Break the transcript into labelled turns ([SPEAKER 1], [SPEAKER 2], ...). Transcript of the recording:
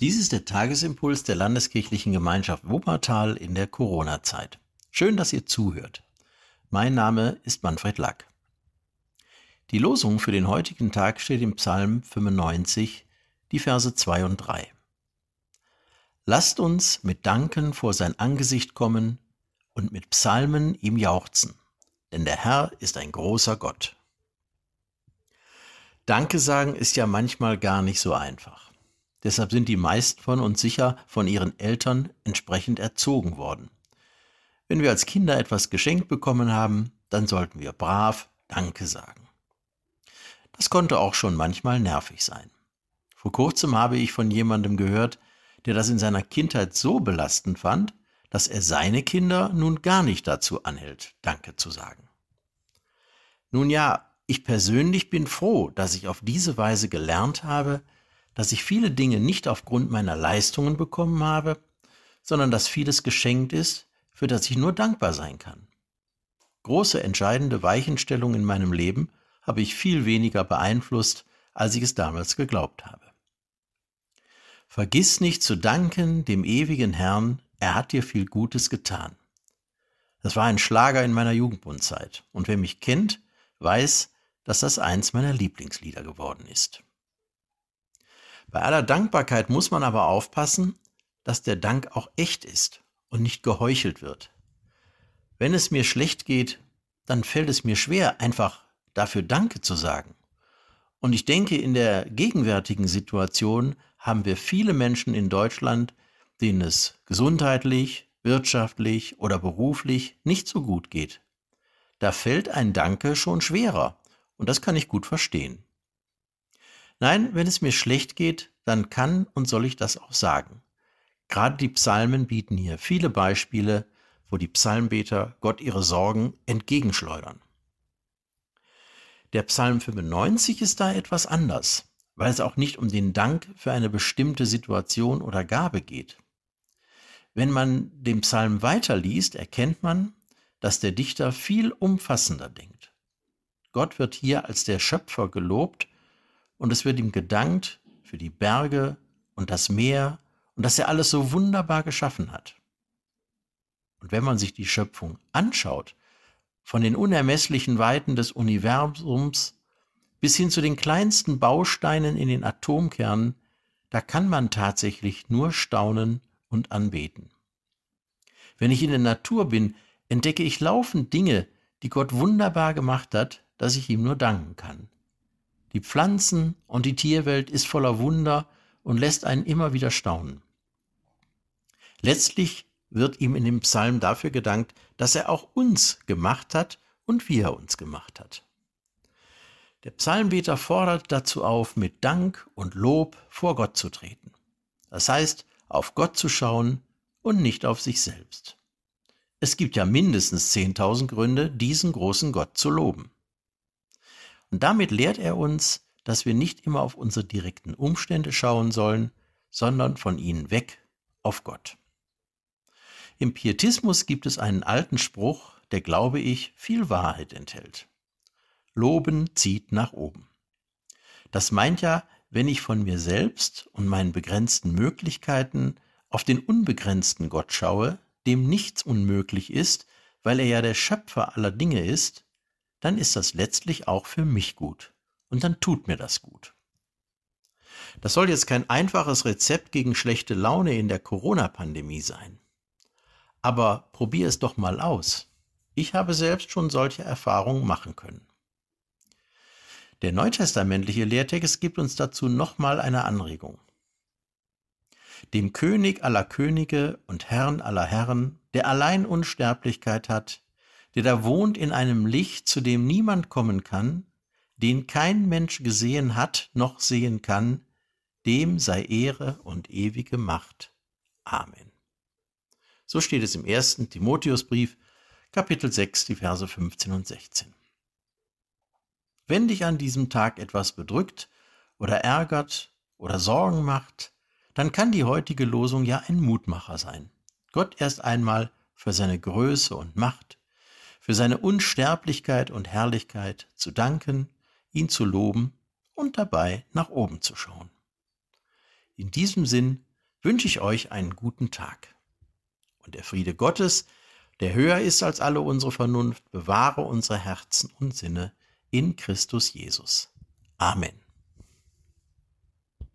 [SPEAKER 1] Dies ist der Tagesimpuls der Landeskirchlichen Gemeinschaft Wuppertal in der Corona-Zeit. Schön, dass ihr zuhört. Mein Name ist Manfred Lack. Die Losung für den heutigen Tag steht im Psalm 95, die Verse 2 und 3. Lasst uns mit Danken vor sein Angesicht kommen und mit Psalmen ihm jauchzen, denn der Herr ist ein großer Gott. Danke sagen ist ja manchmal gar nicht so einfach. Deshalb sind die meisten von uns sicher von ihren Eltern entsprechend erzogen worden. Wenn wir als Kinder etwas geschenkt bekommen haben, dann sollten wir brav Danke sagen. Das konnte auch schon manchmal nervig sein. Vor kurzem habe ich von jemandem gehört, der das in seiner Kindheit so belastend fand, dass er seine Kinder nun gar nicht dazu anhält, Danke zu sagen. Nun ja, ich persönlich bin froh, dass ich auf diese Weise gelernt habe, dass ich viele Dinge nicht aufgrund meiner Leistungen bekommen habe, sondern dass vieles geschenkt ist, für das ich nur dankbar sein kann. Große entscheidende Weichenstellungen in meinem Leben habe ich viel weniger beeinflusst, als ich es damals geglaubt habe. Vergiss nicht zu danken dem ewigen Herrn, er hat dir viel Gutes getan. Das war ein Schlager in meiner Jugendbundzeit, und wer mich kennt, weiß, dass das eins meiner Lieblingslieder geworden ist. Bei aller Dankbarkeit muss man aber aufpassen, dass der Dank auch echt ist und nicht geheuchelt wird. Wenn es mir schlecht geht, dann fällt es mir schwer, einfach dafür Danke zu sagen. Und ich denke, in der gegenwärtigen Situation haben wir viele Menschen in Deutschland, denen es gesundheitlich, wirtschaftlich oder beruflich nicht so gut geht. Da fällt ein Danke schon schwerer, und das kann ich gut verstehen. Nein, wenn es mir schlecht geht, dann kann und soll ich das auch sagen. Gerade die Psalmen bieten hier viele Beispiele, wo die Psalmbeter Gott ihre Sorgen entgegenschleudern. Der Psalm 95 ist da etwas anders, weil es auch nicht um den Dank für eine bestimmte Situation oder Gabe geht. Wenn man den Psalm weiterliest, erkennt man, dass der Dichter viel umfassender denkt. Gott wird hier als der Schöpfer gelobt und es wird ihm gedankt für die Berge und das Meer und dass er alles so wunderbar geschaffen hat. Und wenn man sich die Schöpfung anschaut, von den unermesslichen Weiten des Universums bis hin zu den kleinsten Bausteinen in den Atomkernen, da kann man tatsächlich nur staunen und anbeten. Wenn ich in der Natur bin, entdecke ich laufend Dinge, die Gott wunderbar gemacht hat, dass ich ihm nur danken kann. Die Pflanzen- und die Tierwelt ist voller Wunder und lässt einen immer wieder staunen. Letztlich wird ihm in dem Psalm dafür gedankt, dass er auch uns gemacht hat und wie er uns gemacht hat. Der Psalmbeter fordert dazu auf, mit Dank und Lob vor Gott zu treten. Das heißt, auf Gott zu schauen und nicht auf sich selbst. Es gibt ja mindestens 10.000 Gründe, diesen großen Gott zu loben. Und damit lehrt er uns, dass wir nicht immer auf unsere direkten Umstände schauen sollen, sondern von ihnen weg auf Gott. Im Pietismus gibt es einen alten Spruch, der, glaube ich, viel Wahrheit enthält. Loben zieht nach oben. Das meint ja, wenn ich von mir selbst und meinen begrenzten Möglichkeiten auf den unbegrenzten Gott schaue, dem nichts unmöglich ist, weil er ja der Schöpfer aller Dinge ist, dann ist das letztlich auch für mich gut. Und dann tut mir das gut. Das soll jetzt kein einfaches Rezept gegen schlechte Laune in der Corona-Pandemie sein. Aber probier es doch mal aus. Ich habe selbst schon solche Erfahrungen machen können. Der neutestamentliche Lehrtext gibt uns dazu nochmal eine Anregung. Dem König aller Könige und Herrn aller Herren, der allein Unsterblichkeit hat, der da wohnt in einem Licht, zu dem niemand kommen kann, den kein Mensch gesehen hat noch sehen kann, dem sei Ehre und ewige Macht. Amen. So steht es im ersten Timotheusbrief, Kapitel 6, die Verse 15 und 16. Wenn dich an diesem Tag etwas bedrückt oder ärgert oder Sorgen macht, dann kann die heutige Losung ja ein Mutmacher sein. Gott erst einmal für seine Größe und Macht, für seine Unsterblichkeit und Herrlichkeit zu danken, ihn zu loben und dabei nach oben zu schauen. In diesem Sinn wünsche ich euch einen guten Tag. Und der Friede Gottes, der höher ist als alle unsere Vernunft, bewahre unsere Herzen und Sinne in Christus Jesus. Amen.